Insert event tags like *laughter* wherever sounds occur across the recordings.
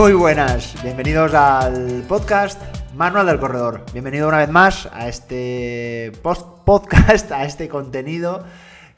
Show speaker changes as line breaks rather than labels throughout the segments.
Muy buenas, bienvenidos al podcast Manual del Corredor. Bienvenido una vez más a este post podcast, *laughs* a este contenido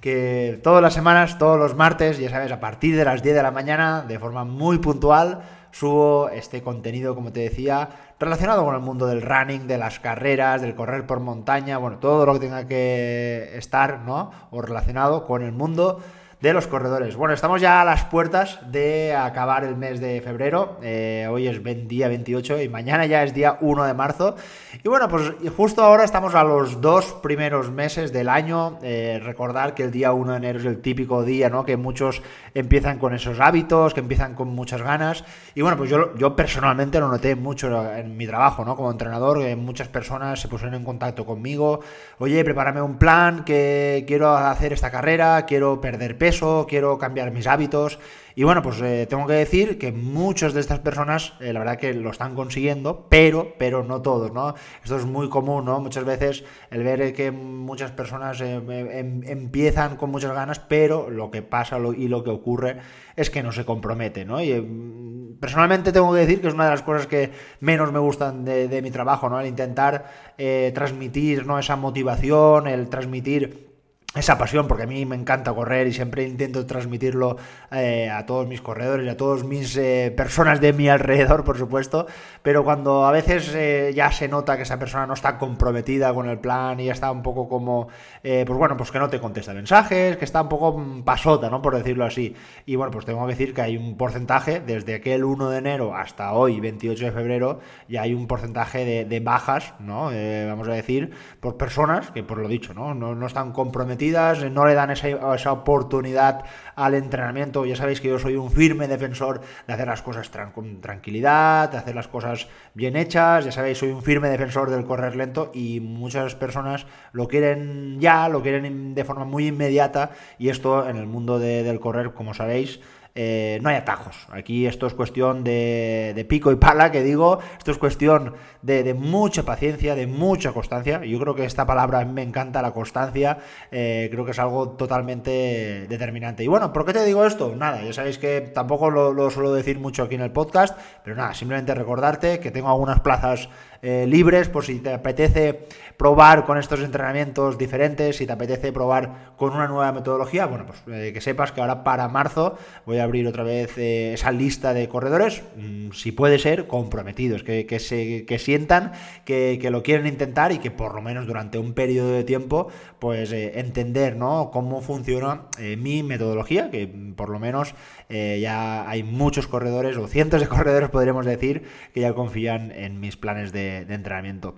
que todas las semanas, todos los martes, ya sabes, a partir de las 10 de la mañana, de forma muy puntual, subo este contenido, como te decía, relacionado con el mundo del running, de las carreras, del correr por montaña, bueno, todo lo que tenga que estar, ¿no? O relacionado con el mundo de los corredores. Bueno, estamos ya a las puertas de acabar el mes de febrero. Eh, hoy es día 28 y mañana ya es día 1 de marzo. Y bueno, pues justo ahora estamos a los dos primeros meses del año. Eh, recordar que el día 1 de enero es el típico día, ¿no? Que muchos empiezan con esos hábitos, que empiezan con muchas ganas. Y bueno, pues yo, yo personalmente lo noté mucho en mi trabajo, ¿no? Como entrenador, muchas personas se pusieron en contacto conmigo. Oye, prepárame un plan, que quiero hacer esta carrera, quiero perder peso quiero cambiar mis hábitos. Y bueno, pues eh, tengo que decir que muchas de estas personas, eh, la verdad que lo están consiguiendo, pero, pero no todos, ¿no? Esto es muy común, ¿no? Muchas veces el ver que muchas personas eh, em, empiezan con muchas ganas, pero lo que pasa y lo que ocurre es que no se compromete, ¿no? Y personalmente tengo que decir que es una de las cosas que menos me gustan de, de mi trabajo, ¿no? El intentar transmitir, ¿no? Esa motivación, el transmitir esa pasión, porque a mí me encanta correr y siempre intento transmitirlo eh, a todos mis corredores y a todas mis eh, personas de mi alrededor, por supuesto, pero cuando a veces eh, ya se nota que esa persona no está comprometida con el plan y ya está un poco como, pues bueno, pues que no te contesta mensajes, que está un poco mm, pasota, ¿no? Por decirlo así. Y bueno, pues tengo que decir que hay un porcentaje, desde aquel 1 de enero hasta hoy, 28 de febrero, ya hay un porcentaje de, bajas, ¿no? vamos a decir, por personas que, por lo dicho, ¿no? No, no están comprometidas no le dan esa, oportunidad al entrenamiento. Ya sabéis que yo soy un firme defensor de hacer las cosas con tranquilidad, de hacer las cosas bien hechas. Ya sabéis, soy un firme defensor del correr lento y muchas personas lo quieren ya, lo quieren de forma muy inmediata y esto en el mundo del correr, como sabéis, eh, no hay atajos. Aquí esto es cuestión de, pico y pala, que digo, esto es cuestión de, mucha paciencia, de mucha constancia. Yo creo que esta palabra me encanta, la constancia, eh, creo que es algo totalmente determinante. Y bueno, ¿por qué te digo esto? Nada, ya sabéis que tampoco lo, lo suelo decir mucho aquí en el podcast, pero nada, simplemente recordarte que tengo algunas plazas eh, libres por si te apetece probar con estos entrenamientos diferentes, si te apetece probar con una nueva metodología, bueno, pues eh, que sepas que ahora para marzo voy a abrir otra vez eh, esa lista de corredores, mm, si puede ser, comprometidos, que, se, que sientan que, lo quieren intentar y que por lo menos durante un periodo de tiempo, pues entender ¿no? cómo funciona mi metodología, que por lo menos ya hay muchos corredores o cientos de *laughs* corredores, podríamos decir, que ya confían en mis planes de de, entrenamiento.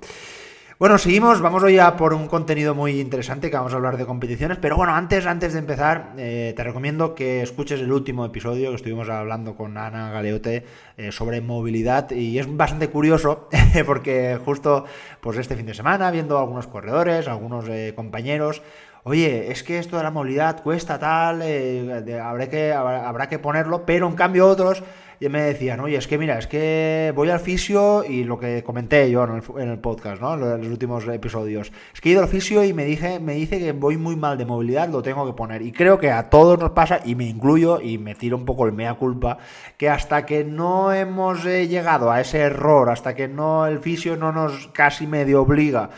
Bueno, seguimos, vamos hoy a por un contenido muy interesante que vamos a hablar de competiciones, pero bueno, antes, antes de empezar, eh, te recomiendo que escuches el último episodio que estuvimos hablando con Ana Galeote eh, sobre movilidad y es bastante curioso *laughs* porque justo pues este fin de semana, viendo algunos corredores, algunos eh, compañeros, oye, es que esto de la movilidad cuesta tal, habrá, que, habrá que ponerlo, pero en cambio otros me decían, oye, es que mira, es que voy al fisio y lo que comenté yo en el, podcast. En los últimos episodios. Es que he ido al fisio y me, dije, me dice que voy muy mal de movilidad, lo tengo que poner. Y creo que a todos nos pasa, y me incluyo, y me tiro un poco el mea culpa, que hasta que no hemos eh, llegado a ese error, hasta que no el fisio no nos casi medio obliga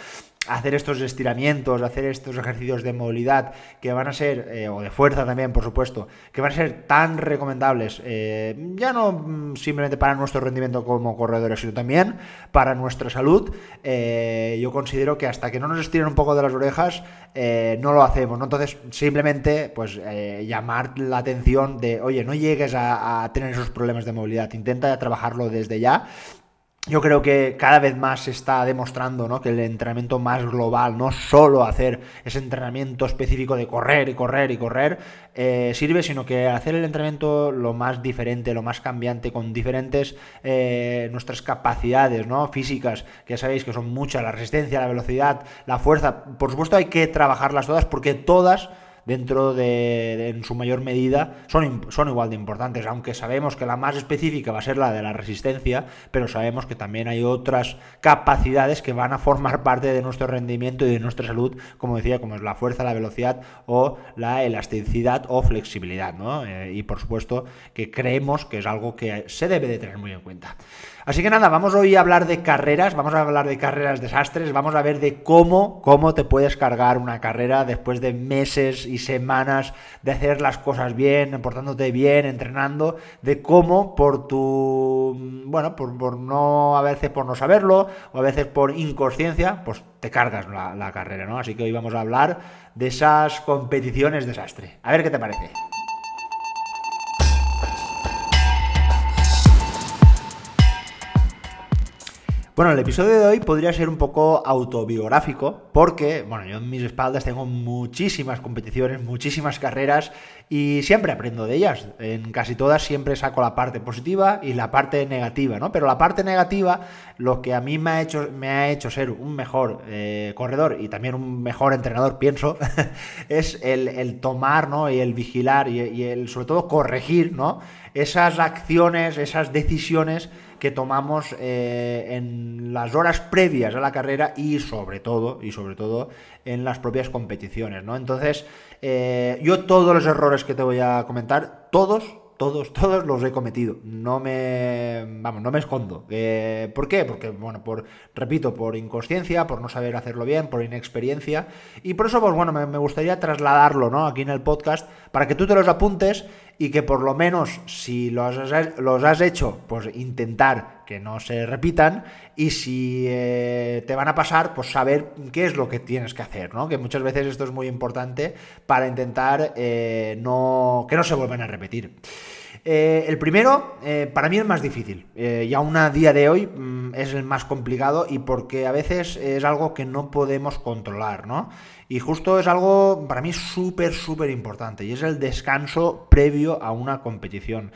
hacer estos estiramientos, hacer estos ejercicios de movilidad que van a ser, eh, o de fuerza también, por supuesto, que van a ser tan recomendables, eh, ya no mm, simplemente para nuestro rendimiento como corredores, sino también para nuestra salud, eh, yo considero que hasta que no nos estiren un poco de las orejas, no lo hacemos, ¿no? Entonces, simplemente, pues, llamar la atención de, oye, no llegues a, a tener esos problemas de movilidad, intenta trabajarlo desde ya yo creo que cada vez más se está demostrando ¿no? que el entrenamiento más global, no solo hacer ese entrenamiento específico de correr y correr y correr, eh, sirve, sino que hacer el entrenamiento lo más diferente, lo más cambiante, con diferentes eh, nuestras capacidades ¿no? físicas, que ya sabéis que son muchas, la resistencia, la velocidad, la fuerza. Por supuesto hay que trabajarlas todas porque todas dentro de, en su mayor medida, son, son igual de importantes, aunque sabemos que la más específica va a ser la de la resistencia, pero sabemos que también hay otras capacidades que van a formar *laughs* parte de nuestro rendimiento y de nuestra salud, como decía, como es la fuerza, la velocidad o la elasticidad o flexibilidad, ¿no? Eh, y por supuesto que creemos que es algo que se debe de tener muy en cuenta. Así que nada, vamos hoy a hablar de carreras, vamos a hablar de carreras desastres, vamos a ver de cómo, cómo te puedes cargar una carrera después de meses y semanas de hacer las cosas bien, portándote bien, entrenando, de cómo por tu, bueno, por, no, a veces por no saberlo, o a veces por inconsciencia, pues te cargas la, la carrera, ¿no? Así que hoy vamos a hablar de esas competiciones desastre. A ver qué te parece. Bueno, el episodio de hoy podría ser un poco autobiográfico porque, bueno, yo en mis espaldas tengo muchísimas competiciones, muchísimas carreras y siempre aprendo de ellas. En casi todas siempre saco la parte positiva y la parte negativa, ¿no? Pero la parte negativa, lo que a mí me ha hecho, me ha hecho ser un mejor eh, corredor y también un mejor entrenador, pienso, *laughs* es el, tomar, ¿no? Y el vigilar y, y el, sobre todo, corregir, ¿no? Esas acciones, esas decisiones tomamos eh, en las horas previas a la carrera y sobre todo, y sobre todo en las propias competiciones, ¿no? Entonces, eh, yo todos los errores que te voy a comentar, todos, todos, todos los he cometido. No me, vamos, no me escondo. Eh, ¿Por qué? Porque, bueno, por, repito, por inconsciencia, por no saber hacerlo bien, por inexperiencia. Y por eso, pues bueno, me, me gustaría trasladarlo, ¿no? Aquí en el podcast, para que tú te los apuntes y que por lo menos si los has, los has hecho, pues intentar que no se repitan y si eh, te van a pasar, pues saber qué es lo que tienes que hacer, ¿no? Que muchas veces esto es muy importante para intentar eh, no, que no se vuelvan a repetir. Eh, el primero, para mí es más difícil, y aún a día de hoy mm, es el más complicado y porque a veces es algo que no podemos controlar, ¿no? Y justo es algo para mí súper, súper importante y es el descanso previo a una competición.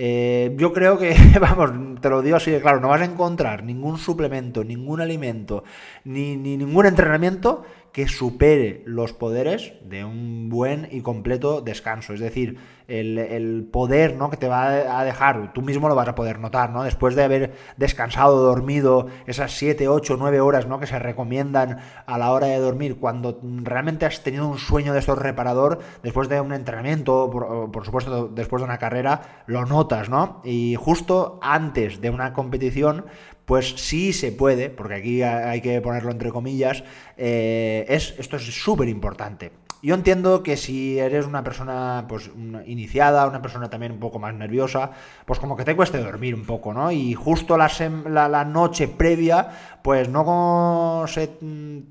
Eh, yo creo que, *laughs* vamos, te lo digo así de claro, no vas a encontrar ningún suplemento, ningún alimento, ni, ni ningún entrenamiento que supere los poderes de un buen y completo descanso. Es decir, el, poder ¿no? que te va a dejar, tú mismo lo vas a poder notar, ¿no? Después de haber descansado, dormido esas 7, 8, 9 horas ¿no? que se recomiendan a la hora de dormir, cuando realmente has tenido un sueño de estos reparador, después de un entrenamiento, por, por supuesto después de una carrera, lo notas, ¿no? Y justo antes de una competición, pues sí se puede, porque aquí hay que ponerlo entre comillas, eh, es, esto es súper importante. Yo entiendo que si eres una persona pues iniciada, una persona también un poco más nerviosa, pues como que te cueste dormir un poco, ¿no? Y justo la, la, noche previa, pues no se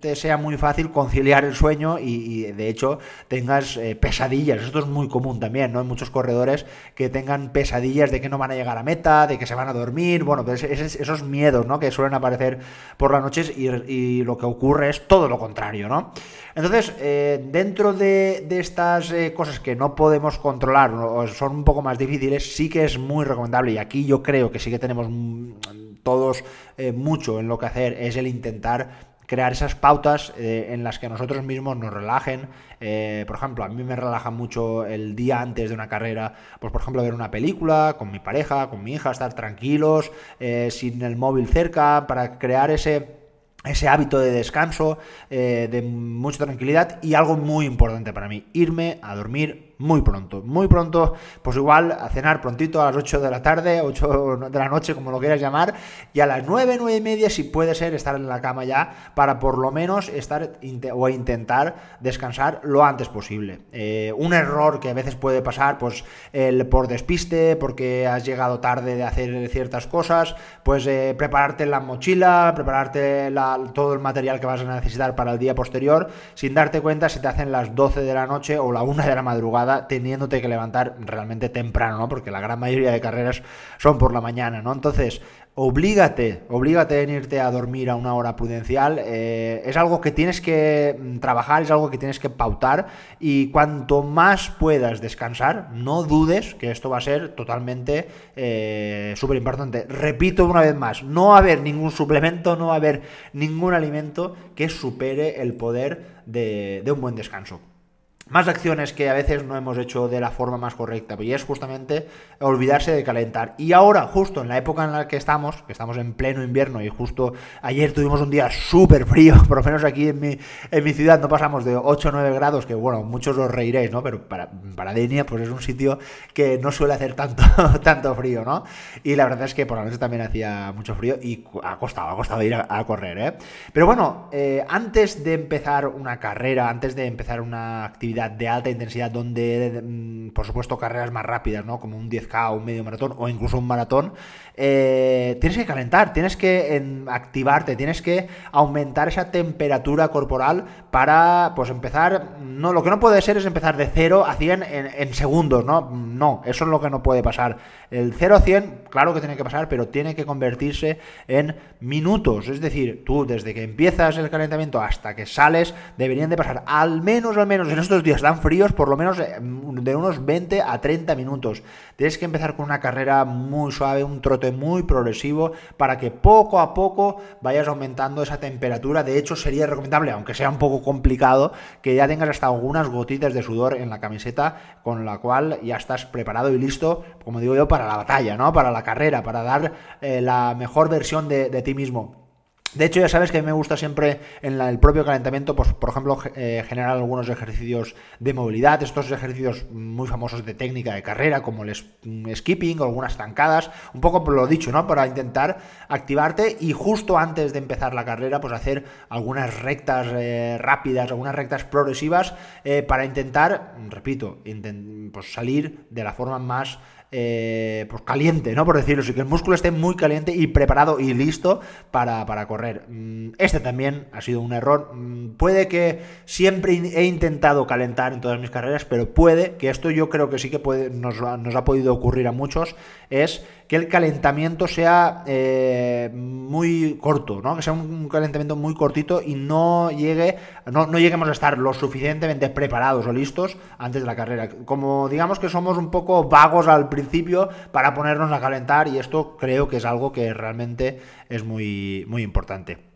te sea muy fácil conciliar el sueño y, de hecho tengas eh, pesadillas. Esto es muy común también, ¿no? Hay muchos corredores que tengan pesadillas de que no van a llegar a meta, de que se van a dormir, bueno, pues esos miedos, ¿no? Que suelen aparecer por las noches y, lo que ocurre es todo lo contrario, ¿no? Entonces, eh, dentro dentro de, estas eh, cosas que no podemos controlar o son un poco más difíciles, sí que es muy recomendable y aquí yo creo que sí que tenemos mm, todos eh, mucho en lo que hacer, es el intentar crear esas pautas eh, en las que nosotros mismos nos relajen. por ejemplo, a mí me relaja mucho el día antes de una carrera, pues por ejemplo ver una película con mi pareja, con mi hija, estar tranquilos, sin el móvil cerca, para crear ese ese hábito de descanso, eh, de mucha tranquilidad y algo muy importante para mí, irme a dormir muy pronto. Muy pronto, pues igual a cenar prontito a las 8 de la tarde, 8 de la noche, como lo quieras llamar, y a las 9, 9 y media, si puede ser, estar en la cama ya, para por lo menos estar o intentar descansar lo antes posible. Eh, un error que a veces puede pasar, pues el por despiste, porque has llegado tarde de hacer ciertas cosas, pues eh, prepararte la mochila, prepararte todo el material que vas a necesitar para el día posterior, sin darte cuenta si te hacen las 12 de la noche o la 1 de la madrugada teniéndote que levantar realmente temprano, ¿no? Porque la gran mayoría de carreras son por la mañana, ¿no? Entonces, oblígate, oblígate en irte a dormir a una hora prudencial. Eh, es algo que tienes que mm, trabajar, es algo que tienes que pautar y cuanto más puedas descansar, no dudes que esto va a ser totalmente eh, súper importante. Repito una vez más, no va a haber ningún suplemento, no va a haber ningún alimento que supere el poder de un buen descanso. Más acciones que a veces no hemos hecho de la forma más correcta, y es justamente olvidarse de calentar. Y ahora, justo en la época en la que estamos, que estamos en pleno invierno y justo ayer tuvimos un día súper frío, *laughs* por lo menos aquí en mi, en mi ciudad no pasamos de 8 o 9 grados, que bueno, muchos os reiréis, ¿no? Pero para, para Denia, pues es un sitio que no suele hacer tanto, *laughs* tanto frío, ¿no? Y la verdad es que por la noche también hacía mucho frío y ha costado, ha costado ir a, correr, ¿eh? Pero bueno, eh, antes de empezar una carrera, antes de empezar una actividad, de alta intensidad donde, mm, por supuesto, carreras más rápidas, ¿no? Como un 10K, un medio maratón o incluso un maratón, eh, tienes que calentar, tienes que activarte, tienes que aumentar esa temperatura corporal para, pues, empezar... No, lo que no puede ser es empezar de 0 a 100 en, segundos, ¿no? No, eso es lo que no puede pasar. El 0 a 100, claro que tiene que pasar, pero tiene que convertirse en minutos. Es decir, tú desde que empiezas el calentamiento hasta que sales, deberían de pasar al menos, al menos en estos días tan fríos, por lo menos eh, de unos 20 a 30 minutos. Tienes que empezar con una carrera muy suave, un trote muy progresivo, para que poco a poco vayas aumentando esa temperatura. De hecho, sería recomendable, aunque sea un poco complicado, que ya tengas hasta algunas gotitas de sudor en la camiseta, con la cual ya estás preparado y listo, como digo yo, para la batalla, ¿no? Para la carrera, para dar eh, la mejor versión de, de ti mismo. De hecho, ya sabes que me gusta siempre en el propio calentamiento, pues, por ejemplo, eh, generar algunos ejercicios de movilidad, estos ejercicios muy famosos de técnica de carrera, como el mm, skipping o algunas zancadas, un poco por lo dicho, ¿no? Para intentar activarte y justo antes de empezar la carrera, pues hacer algunas rectas eh, rápidas, algunas rectas progresivas, eh, para intentar, repito, pues salir de la forma más eh, pues caliente, ¿no? Por decirlo así, que el músculo esté muy caliente y preparado y listo para, correr. Mm, este también ha sido un error. Mm, puede que siempre he intentado calentar en todas mis carreras, pero puede que esto yo creo que sí que puede, nos, nos ha podido ocurrir a muchos, es que el calentamiento sea eh, muy corto, ¿no? Que sea un calentamiento muy cortito y no llegue, no, no, lleguemos a estar lo suficientemente preparados o listos antes de la carrera. Como digamos que somos un poco vagos al principio para ponernos a calentar y esto creo que es algo que realmente es muy, muy importante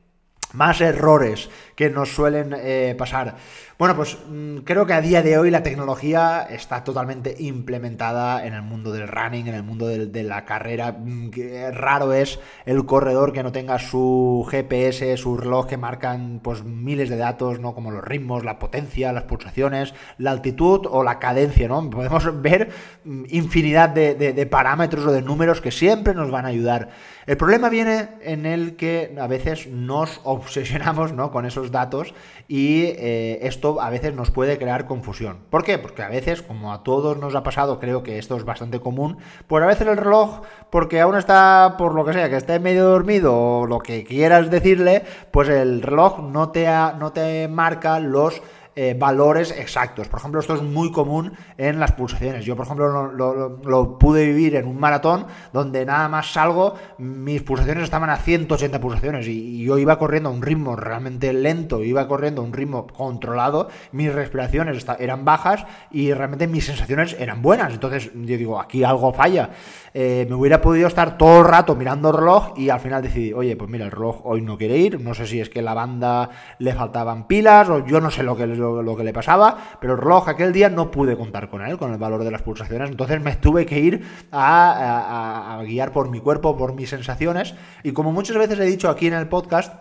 más errores que nos suelen eh, pasar. Bueno, pues mm, creo que a día de hoy la tecnología está totalmente implementada en el mundo del running, en el mundo de, la carrera. Mm, raro es el corredor que no tenga su GPS, su reloj que marcan pues miles de datos, ¿no? Como los ritmos, la potencia, las pulsaciones, la altitud o la cadencia, ¿no? Podemos ver mm, infinidad de parámetros o de números que siempre nos van a ayudar. El problema viene en el que a veces nos obsesionamos ¿no? con esos datos y eh, esto a veces nos puede crear confusión. ¿Por qué? Porque a veces, como a todos nos ha pasado, creo que esto es bastante común, pues a veces el reloj, porque aún está, por lo que sea, que esté medio dormido o lo que quieras decirle, pues el reloj no te, no te marca los eh, valores exactos. Por ejemplo, esto es muy común en las pulsaciones. Yo, por ejemplo, lo, pude vivir en un maratón donde nada más salgo, mis pulsaciones estaban a 180 pulsaciones y, yo iba corriendo a un ritmo realmente lento, iba corriendo a un ritmo controlado, mis respiraciones eran bajas y realmente mis sensaciones eran buenas. Entonces yo digo, aquí algo falla. Eh, me hubiera podido estar todo el rato mirando el reloj y al final decidí, oye, pues mira, el reloj hoy no quiere ir, no sé si es que la banda le faltaban pilas o yo no sé lo que, lo, que le pasaba, pero el reloj aquel día no pude contar con él, con el valor de las pulsaciones, entonces me tuve que ir a guiar por mi cuerpo, por mis sensaciones y como muchas veces he dicho aquí en el podcast,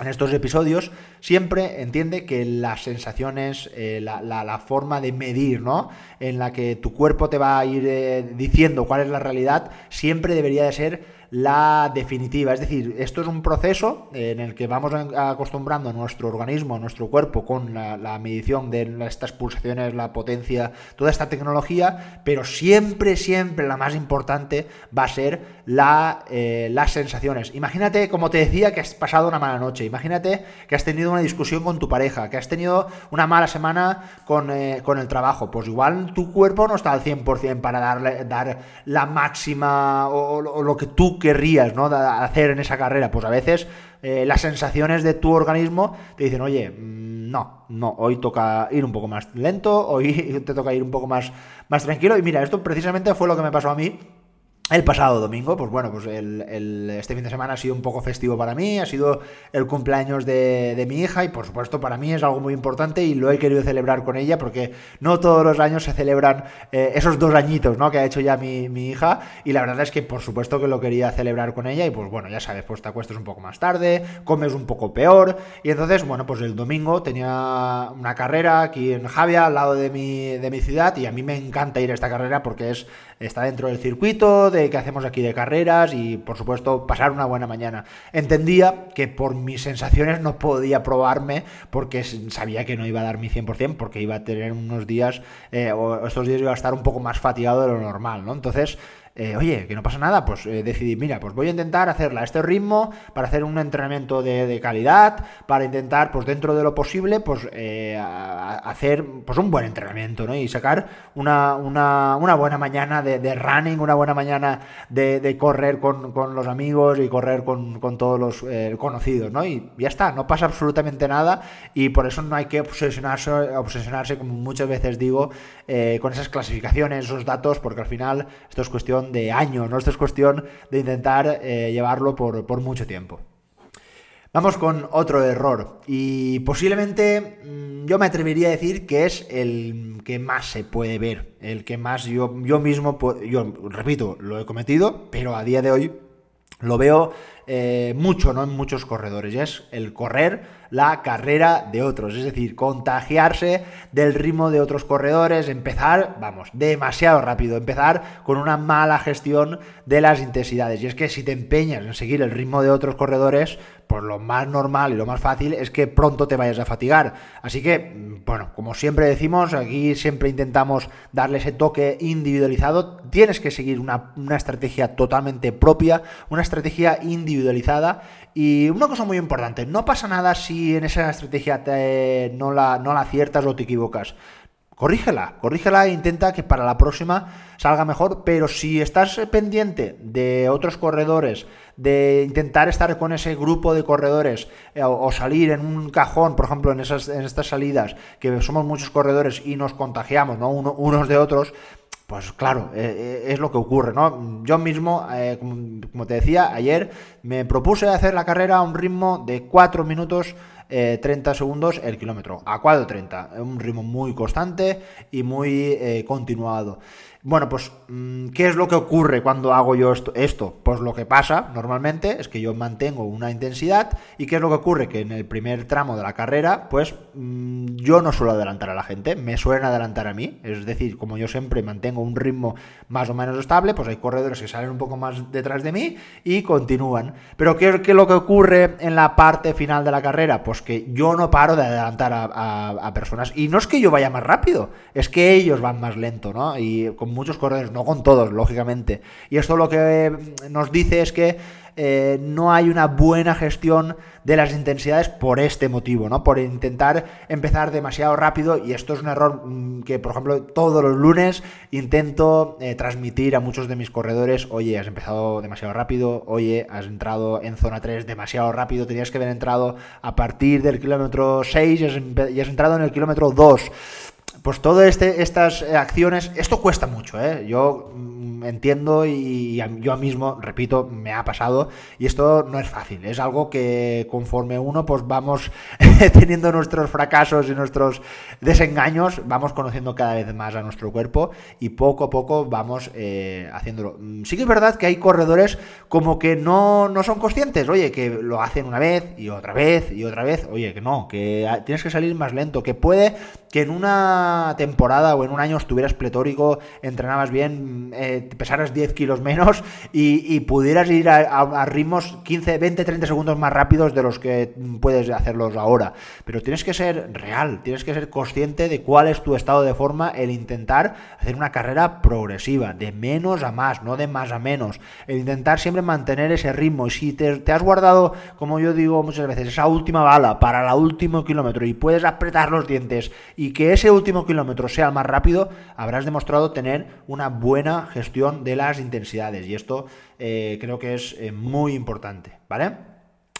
en estos episodios, siempre entiende que las sensaciones, eh, la, forma de medir, ¿no? En la que tu cuerpo te va a ir eh, diciendo cuál es la realidad, siempre debería de ser la definitiva. Es decir, esto es un proceso en el que vamos acostumbrando a nuestro organismo, a nuestro cuerpo, con la, medición de estas pulsaciones, la potencia, toda esta tecnología, pero siempre, siempre la más importante va a ser la, eh, las sensaciones. Imagínate, como te decía, que has pasado una mala noche, imagínate que has tenido una discusión con tu pareja, que has tenido una mala semana con, eh, con el trabajo, pues igual tu cuerpo no está al 100% para darle, dar la máxima o, o lo que tú querrías ¿no? hacer en esa carrera? Pues a veces eh, las sensaciones de tu organismo te dicen, oye, mm, no, no, hoy toca ir un poco más lento, hoy *laughs* te toca ir un poco más, más tranquilo. Y mira, esto precisamente fue lo que me pasó a mí el pasado domingo, pues bueno, pues el, este fin de semana ha sido un poco festivo para mí, ha sido el cumpleaños de, mi hija y por supuesto para mí es algo muy importante y lo he querido celebrar con ella porque no todos los años se celebran eh, esos dos añitos ¿no? que ha hecho ya mi, hija y la verdad es que por supuesto que lo quería celebrar con ella y pues bueno, ya sabes, pues te acuestas un poco más tarde, comes un poco peor y entonces bueno, pues el domingo tenía una carrera aquí en Javia, al lado de mi, de mi ciudad y a mí me encanta ir a esta carrera porque es está dentro del circuito de que hacemos aquí de carreras y por supuesto pasar una buena mañana. Entendía que por mis sensaciones no podía probarme porque sabía que no iba a dar mi 100% porque iba a tener unos días eh, o estos días iba a estar un poco más fatigado de lo normal, ¿no? Entonces eh, oye, que no pasa nada, pues eh, decidí, mira, pues voy a intentar hacerla a este ritmo para hacer un entrenamiento de, calidad, para intentar, pues dentro de lo posible, pues eh, hacer pues un buen entrenamiento, ¿no? Y sacar una, buena mañana de, running, una buena mañana de, correr con, los amigos y correr con, todos los conocidos, ¿no? Y ya está, no pasa absolutamente nada y por eso no hay que obsesionarse, obsesionarse como muchas veces digo, con esas clasificaciones, esos datos, porque al final esto es cuestión de años, no esto es cuestión de intentar eh, llevarlo por, mucho tiempo. Vamos con otro error y posiblemente mm, yo me atrevería a decir que es el que más se puede ver, el que más yo, yo mismo, yo repito, lo he cometido, pero a día de hoy lo veo eh, mucho, ¿no? En muchos corredores, es el correr la carrera de otros, es decir, contagiarse del ritmo de otros corredores, empezar, vamos, demasiado rápido, empezar con una mala gestión de las intensidades. Y es que si te empeñas en seguir el ritmo de otros corredores, pues lo más normal y lo más fácil es que pronto te vayas a fatigar. Así que, bueno, como siempre decimos, aquí siempre intentamos darle ese toque individualizado. Tienes que seguir una, una estrategia totalmente propia, una estrategia individualizada y una cosa muy importante, no pasa nada si en esa estrategia no, la, no la aciertas o te equivocas. Corrígela, corrígela e intenta que para la próxima salga mejor, pero si estás pendiente de otros corredores, de intentar estar con ese grupo de corredores eh, o, salir en un cajón, por ejemplo, en, esas, en estas salidas, que somos muchos corredores y nos contagiamos ¿no? unos de otros, pues claro, eh, eh, es lo que ocurre, ¿no? Yo mismo, eh, como, te decía, ayer me propuse hacer la carrera a un ritmo de 4 minutos 30 segundos el kilómetro, a 4.30, un ritmo muy constante y muy continuado. Bueno, pues, mm, ¿qué es lo que ocurre cuando hago yo esto? Pues lo que pasa normalmente es que yo mantengo una intensidad y ¿qué es lo que ocurre? Que en el primer tramo de la carrera, pues mm, yo no suelo adelantar a la gente, me suelen adelantar a mí. Es decir, como yo siempre mantengo un ritmo más o menos estable, pues hay corredores que salen un poco más detrás de mí y continúan. Pero ¿qué, es lo que ocurre en la parte final de la carrera? Pues que yo no paro de adelantar a, personas. Y no es que yo vaya más rápido, es que ellos van más lento, ¿no? Y muchos corredores, no con todos, lógicamente. Y esto lo que nos dice es que eh, no hay una buena gestión de las intensidades por este motivo, ¿no? Por intentar empezar demasiado rápido y esto es un error mm, que, por ejemplo, todos los lunes intento eh, transmitir a muchos de mis corredores, oye, has empezado demasiado rápido, oye, has entrado en zona 3 demasiado rápido, tenías que haber entrado a partir del kilómetro 6 y has entrado en el kilómetro 2 pues todas este, estas acciones, esto cuesta mucho, ¿eh? Yo mm, entiendo y yo mismo, repito, me ha pasado y esto no es fácil, es algo que conforme uno pues vamos *laughs* teniendo nuestros fracasos y nuestros desengaños, vamos conociendo cada vez más a nuestro cuerpo y poco a poco vamos eh, haciéndolo. Mm, sí que es verdad que hay corredores como que no, no son conscientes, oye, que lo hacen una vez y otra vez y otra vez, oye, que no, que tienes que salir más lento, que puede que en una temporada o en un año estuvieras pletórico, entrenabas bien, eh, pesaras 10 kilos menos y, pudieras ir a, ritmos 15, 20, 30 segundos más rápidos de los que puedes hacerlos ahora. Pero tienes que ser real, tienes que ser consciente de cuál es tu estado de forma, el intentar hacer una carrera progresiva, de menos a más, no de más a menos. El intentar siempre mantener ese ritmo. Y si te has guardado, como yo digo muchas veces, esa última bala para el último kilómetro y puedes apretar los dientes y que ese último kilómetro sea más rápido, habrás demostrado tener una buena gestión de las intensidades. Y esto eh, creo que es eh, muy importante, ¿vale?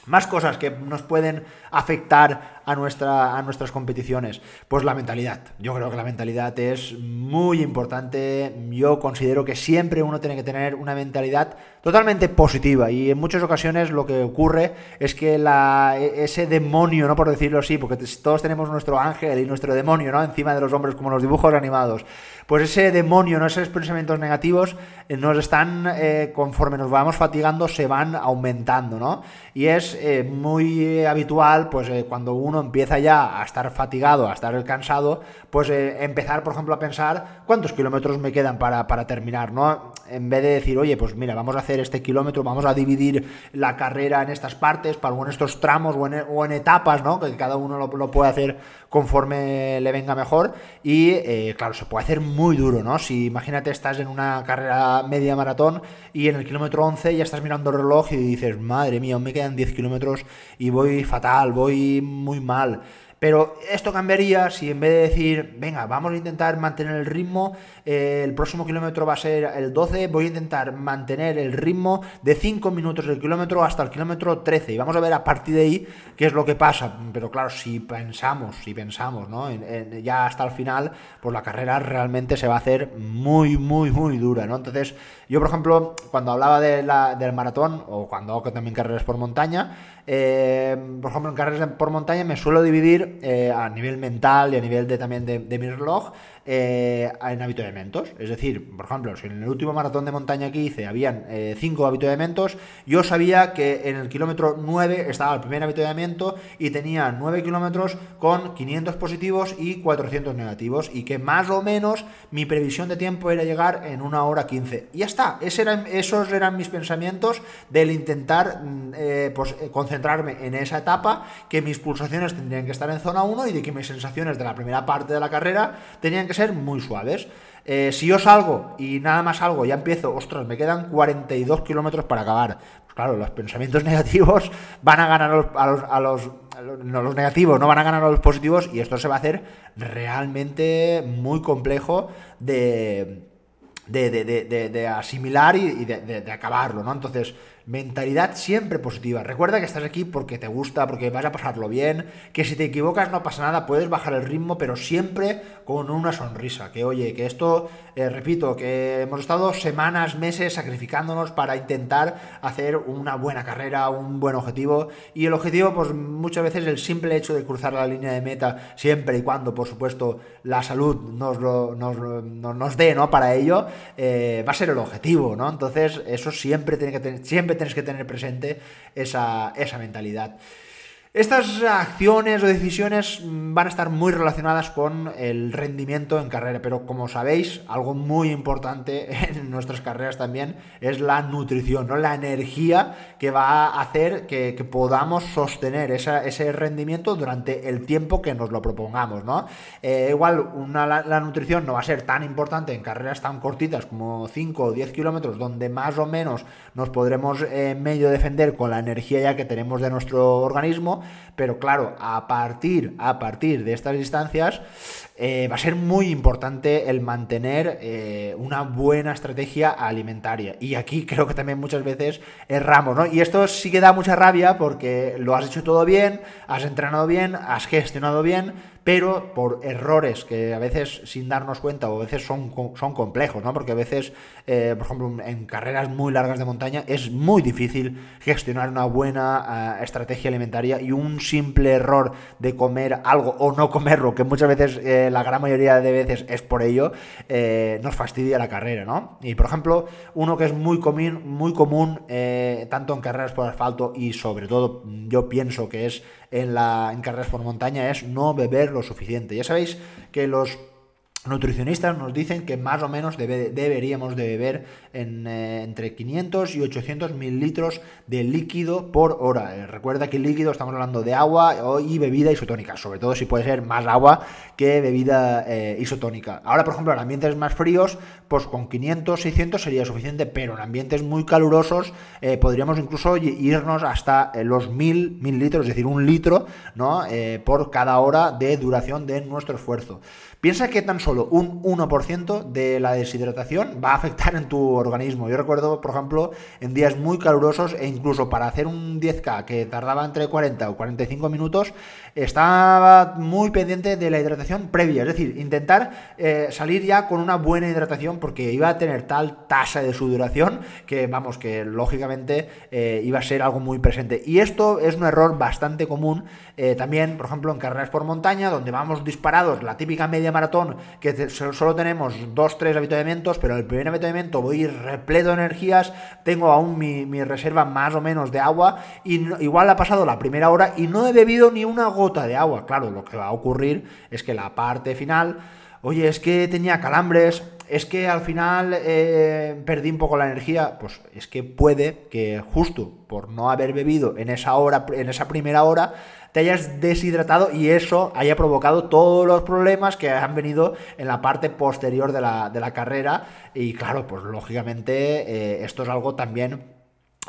Más cosas que nos pueden afectar a, nuestra, a nuestras competiciones? Pues la mentalidad. Yo creo que la mentalidad es muy importante. Yo considero que siempre uno tiene que tener una mentalidad totalmente positiva y en muchas ocasiones lo que ocurre es que la, e, ese demonio, no por decirlo así, porque todos tenemos nuestro ángel y nuestro demonio, ¿no? Encima de los hombres como los dibujos animados. Pues ese demonio, ¿no? esos pensamientos negativos eh, nos están, eh, conforme nos vamos fatigando, se van aumentando, ¿no? Y es eh, muy habitual, pues cuando uno empieza ya a estar fatigado, a estar cansado, pues empezar, por ejemplo, a pensar cuántos kilómetros me quedan para, para terminar, ¿no? En vez de decir, oye, pues mira, vamos a hacer este kilómetro, vamos a dividir la carrera en estas partes, para, en estos tramos o en, etapas, ¿no? Que cada uno lo, puede hacer conforme le venga mejor. Y claro, se puede hacer muy duro, ¿no? Si imagínate estás en una carrera media maratón y en el kilómetro 11 ya estás mirando el reloj y dices, madre mía, me quedan 10 kilómetros y voy fatal, voy muy mal. Pero esto cambiaría si en vez de decir, venga, vamos a intentar mantener el ritmo, eh, el próximo kilómetro va a ser el 12, voy a intentar mantener el ritmo de 5 minutos del kilómetro hasta el kilómetro 13 y vamos a ver a partir de ahí qué es lo que pasa. Pero claro, si pensamos, si pensamos, ¿no? ya hasta el final, pues la carrera realmente se va a hacer muy, muy, muy dura, ¿no? Entonces, yo, por ejemplo, cuando hablaba de la, del maratón o cuando hago también carreras por montaña, eh, por ejemplo, en carreras por montaña me suelo dividir eh, a nivel mental y a nivel de, también de, de mi reloj eh, en habituamientos. Es decir, por ejemplo, si en el último maratón de montaña que hice habían 5 eh, habituamientos, yo sabía que en el kilómetro 9 estaba el primer habituamiento y tenía 9 kilómetros con 500 positivos y 400 negativos y que más o menos mi previsión de tiempo era llegar en una hora 15. Y ya está, esos eran mis pensamientos del intentar mm, eh, pues, concentrarme en esa etapa, que mis pulsaciones tendrían que estar en zona 1 y de que mis sensaciones de la primera parte de la carrera tenían que ser muy suaves. Eh, si yo salgo y nada más salgo, ya empiezo, ostras, me quedan 42 kilómetros para acabar. Pues claro, los pensamientos *laughs* negativos van a ganar a los, a los, no, los negativos, no van a ganar a los positivos y esto se va a hacer realmente muy complejo de, de, asimilar y, de, acabarlo, ¿no? Entonces, mentalidad siempre positiva. Recuerda que estás aquí porque te gusta, porque vas a pasarlo bien, que si te equivocas no pasa nada, puedes bajar el ritmo, pero siempre con una sonrisa. Que oye, que esto, eh, repito, que hemos estado semanas, meses sacrificándonos para intentar hacer una buena carrera, un buen objetivo. Y el objetivo, pues muchas veces el simple hecho de cruzar la línea de meta, siempre y cuando, por supuesto, la salud nos, nos, nos, dé, ¿no? Para ello, eh, va a ser el objetivo, ¿no? Entonces, eso siempre tiene que tener, siempre tienes que tener presente esa, esa mentalidad. Estas acciones o decisiones van a estar muy relacionadas con el rendimiento en carrera, pero como sabéis, algo muy importante *laughs* en nuestras carreras también es la nutrición, ¿no? la energía que va a hacer que, podamos sostener ese rendimiento durante el tiempo que nos lo propongamos. ¿no? Eh, igual la, nutrición no va a ser tan importante en carreras tan cortitas como 5 o 10 kilómetros, donde más o menos nos podremos eh, medio defender con la energía ya que tenemos de nuestro organismo pero claro, a partir, a partir de estas distancias eh, va a ser muy importante el mantener eh, una buena estrategia alimentaria. Y aquí creo que también muchas veces erramos, ¿no? Y esto sí que da mucha rabia porque lo has hecho todo bien, has entrenado bien, has gestionado bien, pero por errores que a veces sin darnos cuenta o a veces son, son complejos, ¿no? Porque a veces, eh, por ejemplo, en carreras muy largas de montaña es muy difícil gestionar una buena eh, estrategia alimentaria y un simple error de comer algo o no comerlo, que muchas veces, eh, la gran mayoría de veces es por ello, nos fastidia la carrera, ¿no? Y por ejemplo, uno que es muy común, muy común tanto en carreras por asfalto y sobre todo yo pienso que es en, la, en carreras por montaña es no beber lo suficiente. Ya sabéis que los nutricionistas nos dicen que más o menos deberíamos de beber en, eh, entre 500 y 800 mililitros de líquido por hora. Eh, recuerda que líquido estamos hablando de agua y bebida isotónica, sobre todo si puede ser más agua que bebida eh, isotónica. Ahora, por ejemplo, en ambientes más fríos, pues con 500, 600 sería suficiente, pero en ambientes muy calurosos podríamos incluso irnos hasta los 1000 mililitros, es decir, un litro, ¿no? por cada hora de duración de nuestro esfuerzo. Piensa que tan solo un 1% de la deshidratación va a afectar en tu organismo. Yo recuerdo, por ejemplo, en días muy calurosos e incluso para hacer un 10K que tardaba entre 40 o 45 minutos, estaba muy pendiente de la hidratación previa, es decir, intentar eh, salir ya con una buena hidratación porque iba a tener tal tasa de sudoración que, vamos, que lógicamente eh, iba a ser algo muy presente. Y esto es un error bastante común eh, también, por ejemplo, en carreras por montaña, donde vamos disparados, la típica media maratón, que solo tenemos dos, tres avituallamientos, pero el primer avituallamiento voy repleto de energías, tengo aún mi, mi reserva más o menos de agua, y igual ha pasado la primera hora y no he bebido ni una gota de agua. Claro, lo que va a ocurrir es que la parte final, oye, es que tenía calambres, es que al final eh, perdí un poco la energía, pues es que puede que justo por no haber bebido en esa hora, en esa primera hora, te hayas deshidratado y eso haya provocado todos los problemas que han venido en la parte posterior de la, carrera. Y claro, pues lógicamente eh, esto es algo también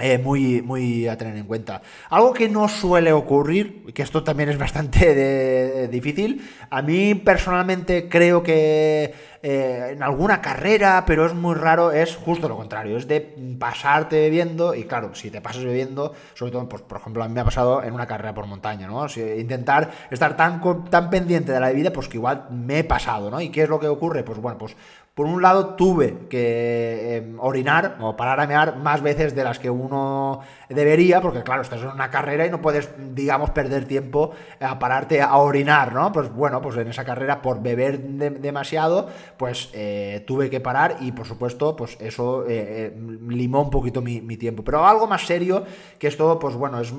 eh, muy, muy a tener en cuenta. Algo que no suele ocurrir, que esto también es bastante difícil, a mí personalmente creo que eh, en alguna carrera, pero es muy raro, es justo lo contrario, es de pasarte bebiendo, y claro, si te pasas bebiendo, sobre todo, pues, por ejemplo, a mí me ha pasado en una carrera por montaña, ¿no? intentar estar tan, tan pendiente de la bebida, pues que igual me he pasado, ¿no? ¿Y qué es lo que ocurre? Pues bueno, pues por un lado tuve que em, orinar o parar a mear más veces de las que uno debería, porque claro, estás en una carrera y no puedes, digamos, perder tiempo a pararte a orinar, ¿no? Pues bueno, pues en esa carrera por beber demasiado, pues eh, tuve que parar y por supuesto, pues eso eh, eh, limó un poquito mi, tiempo. Pero algo más serio, que esto, pues bueno, es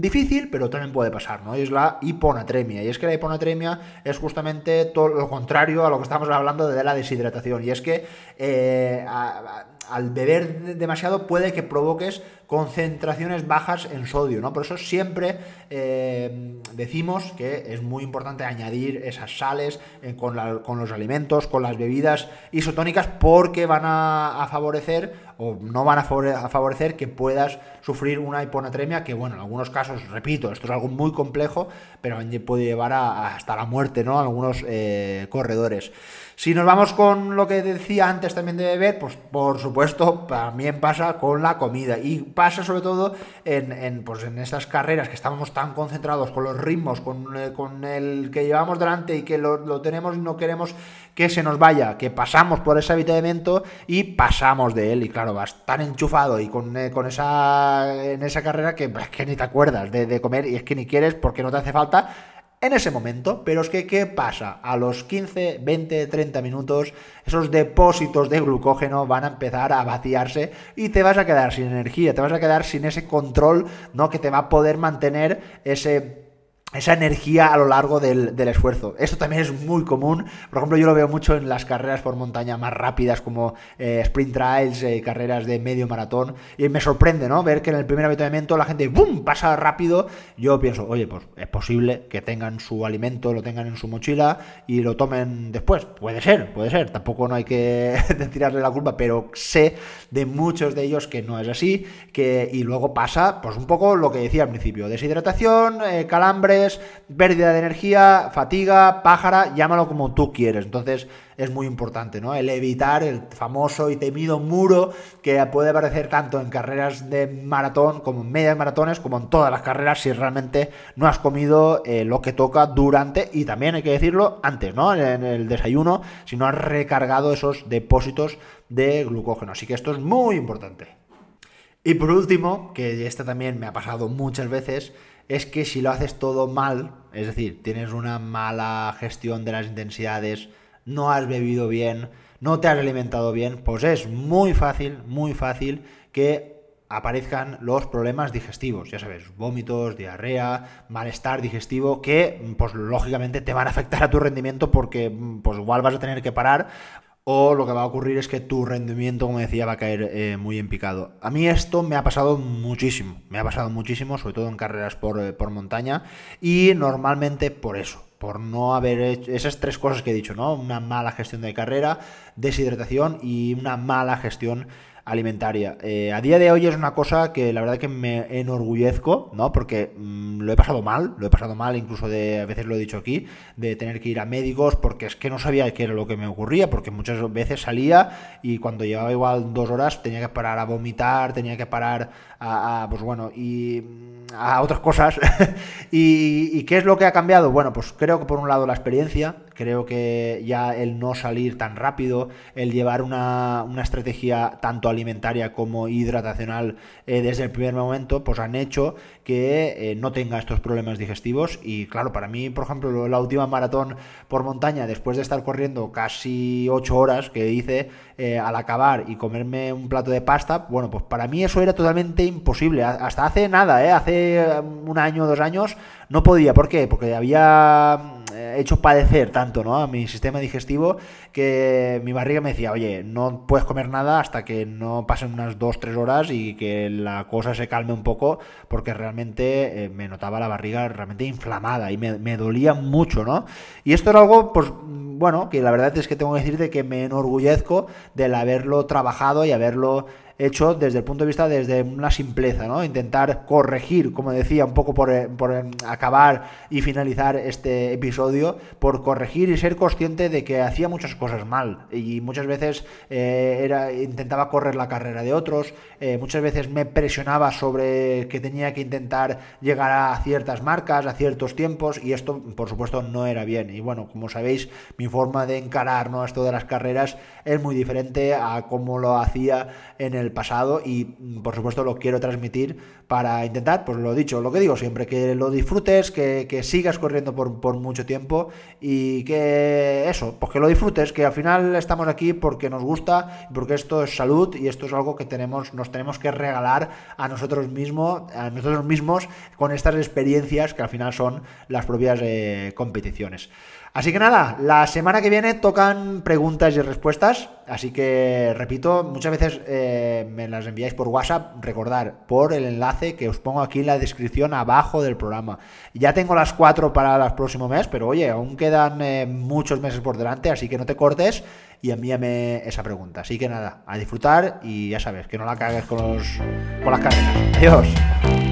difícil, pero también puede pasar, ¿no? Y es la hiponatremia. Y es que la hiponatremia es justamente todo lo contrario a lo que estamos hablando de la deshidratación y es que eh, al beber demasiado puede que provoques concentraciones bajas en sodio, ¿no? Por eso siempre eh, decimos que es muy importante añadir esas sales con, los alimentos, con las bebidas isotónicas, porque van a, favorecer o no van a favorecer que puedas sufrir una hiponatremia que, bueno, en algunos casos, repito, esto es algo muy complejo, pero puede llevar hasta la muerte, ¿no? Algunos eh, corredores. Si nos vamos con lo que decía antes también de beber, pues por supuesto también pasa con la comida y pasa sobre todo en, en, pues en estas carreras que estamos tan concentrados con los ritmos, con, eh, con el que llevamos delante y que lo, tenemos y no queremos que se nos vaya, que pasamos por ese avituallamiento y pasamos de él y claro, vas tan enchufado y con, eh, con esa en esa carrera que, que ni te acuerdas de, de comer y es que ni quieres porque no te hace falta en ese momento. Pero es que, ¿qué pasa? A los 15, 20, 30 minutos, esos depósitos de glucógeno van a empezar a vaciarse y te vas a quedar sin energía, te vas a quedar sin ese control, ¿no? Que te va a poder mantener ese esa energía a lo largo del, esfuerzo. Esto también es muy común. Por ejemplo, yo lo veo mucho en las carreras por montaña más rápidas como eh, sprint trials, eh, carreras de medio maratón. Y me sorprende, ¿no? Ver que en el primer avituallamiento la gente ¡bum! pasa rápido. Yo pienso, oye, pues es posible que tengan su alimento, lo tengan en su mochila y lo tomen después. Puede ser, puede ser. Tampoco no hay que *laughs* tirarle la culpa, pero sé de muchos de ellos que no es así. Que, y luego pasa, pues un poco lo que decía al principio: deshidratación, eh, calambre pérdida de energía, fatiga, pájara, llámalo como tú quieres. Entonces es muy importante, ¿no? El evitar el famoso y temido muro que puede aparecer tanto en carreras de maratón como en medias maratones, como en todas las carreras, si realmente no has comido eh, lo que toca durante, y también hay que decirlo antes, ¿no? En el desayuno, si no has recargado esos depósitos de glucógeno. Así que esto es muy importante. Y por último, que esta también me ha pasado muchas veces, es que si lo haces todo mal, es decir, tienes una mala gestión de las intensidades, no has bebido bien, no te has alimentado bien, pues es muy fácil, muy fácil que aparezcan los problemas digestivos, ya sabes, vómitos, diarrea, malestar digestivo, que pues lógicamente te van a afectar a tu rendimiento porque pues igual vas a tener que parar o lo que va a ocurrir es que tu rendimiento, como decía, va a caer eh, muy en picado. A mí esto me ha pasado muchísimo, me ha pasado muchísimo, sobre todo en carreras por, eh, por montaña, y normalmente por eso, por no haber hecho esas tres cosas que he dicho, ¿no? Una mala gestión de carrera, deshidratación y una mala gestión alimentaria. Eh, a día de hoy es una cosa que la verdad que me enorgullezco, ¿no? Porque mm, lo he pasado mal, lo he pasado mal, incluso de, a veces lo he dicho aquí, de tener que ir a médicos porque es que no sabía qué era lo que me ocurría, porque muchas veces salía y cuando llevaba igual dos horas tenía que parar a vomitar, tenía que parar a, pues bueno, y a otras cosas. *laughs* y, ¿Y qué es lo que ha cambiado? Bueno, pues creo que por un lado la experiencia, creo que ya el no salir tan rápido, el llevar una, una estrategia tanto alimentaria como hidratacional eh, desde el primer momento, pues han hecho que eh, no tenga estos problemas digestivos. Y claro, para mí, por ejemplo, la última maratón por montaña, después de estar corriendo casi 8 horas que hice, eh, al acabar y comerme un plato de pasta, bueno, pues para mí eso era totalmente imposible. Hasta hace nada, ¿eh? hace un año dos años, no podía. ¿Por qué? Porque había hecho padecer tanto ¿no? a mi sistema digestivo que mi barriga me decía, oye, no puedes comer nada hasta que no pasen unas 2-3 horas y que la cosa se calme un poco, porque realmente eh, me notaba la barriga realmente inflamada y me, me dolía mucho, ¿no? Y esto era algo, pues bueno, que la verdad es que tengo que decirte que me enorgullezco del haberlo trabajado y haberlo hecho desde el punto de vista desde una simpleza, ¿no? Intentar corregir, como decía, un poco por, eh, eh, acabar y finalizar este episodio, por corregir y ser consciente de que hacía muchas cosas mal y muchas veces eh, era, intentaba correr la carrera de otros, muchas veces me presionaba sobre que tenía que intentar llegar a ciertas marcas, a ciertos tiempos y esto, por supuesto, no era bien. Y bueno, como sabéis, mi forma de encarar ¿no? esto de las carreras es muy diferente a cómo lo hacía en el pasado y por supuesto lo quiero transmitir para intentar, pues lo dicho, lo que digo siempre, que lo disfrutes, que, sigas corriendo por, por, mucho tiempo y que eso, pues que lo disfrutes, que al final estamos aquí porque nos gusta, porque esto es salud y esto es algo que tenemos, nos tenemos que regalar a nosotros mismos, a nosotros mismos con estas experiencias que al final son las propias eh, competiciones. Así que nada, la semana que viene tocan preguntas y respuestas. Así que, repito, muchas veces eh, me las enviáis por WhatsApp. Recordar, por el enlace que os pongo aquí en la descripción abajo del programa. Ya tengo las cuatro para el próximo mes, pero oye, aún quedan eh, muchos meses por delante, así que no te cortes y envíame esa pregunta. Así que nada, a disfrutar y ya sabes, que no la cagues con, los, con las carreras. Adiós.